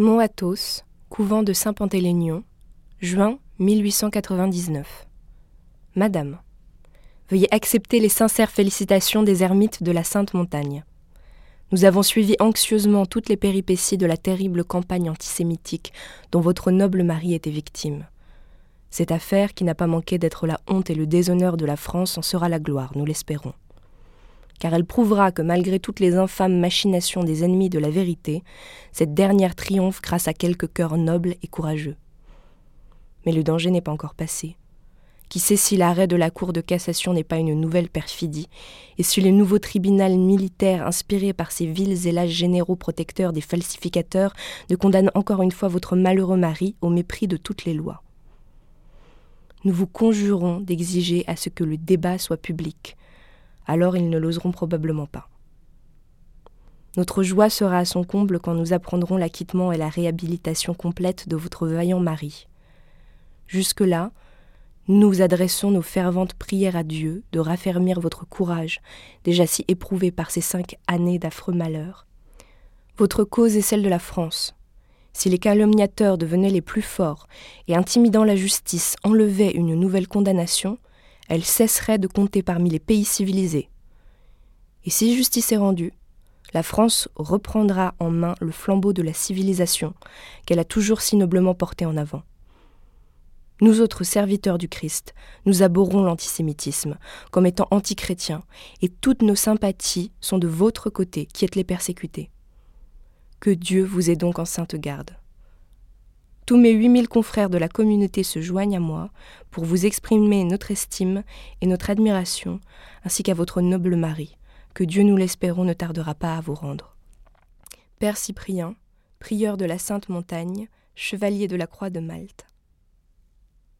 Mont Athos, couvent de Saint-Pantélénion, juin 1899. Madame, veuillez accepter les sincères félicitations des ermites de la Sainte Montagne. Nous avons suivi anxieusement toutes les péripéties de la terrible campagne antisémitique dont votre noble mari était victime. Cette affaire, qui n'a pas manqué d'être la honte et le déshonneur de la France, en sera la gloire, nous l'espérons. Car elle prouvera que malgré toutes les infâmes machinations des ennemis de la vérité, cette dernière triomphe grâce à quelques cœurs nobles et courageux. Mais le danger n'est pas encore passé. Qui sait si l'arrêt de la Cour de cassation n'est pas une nouvelle perfidie, et si les nouveaux tribunaux militaires inspirés par ces vils et lâches généraux protecteurs des falsificateurs ne condamnent encore une fois votre malheureux mari au mépris de toutes les lois. Nous vous conjurons d'exiger à ce que le débat soit public, alors ils ne l'oseront probablement pas. Notre joie sera à son comble quand nous apprendrons l'acquittement et la réhabilitation complète de votre vaillant mari. Jusque-là, nous adressons nos ferventes prières à Dieu de raffermir votre courage, déjà si éprouvé par ces cinq années d'affreux malheurs. Votre cause est celle de la France. Si les calomniateurs devenaient les plus forts et intimidant la justice enlevaient une nouvelle condamnation, elle cesserait de compter parmi les pays civilisés. Et si justice est rendue, la France reprendra en main le flambeau de la civilisation qu'elle a toujours si noblement porté en avant. Nous autres serviteurs du Christ, nous abhorrons l'antisémitisme comme étant antichrétiens, et toutes nos sympathies sont de votre côté qui êtes les persécutés. Que Dieu vous ait donc en sainte garde. Tous mes huit mille confrères de la communauté se joignent à moi pour vous exprimer notre estime et notre admiration, ainsi qu'à votre noble mari, que Dieu, nous l'espérons, ne tardera pas à vous rendre. Père Cyprien, prieur de la Sainte Montagne, chevalier de la Croix de Malte.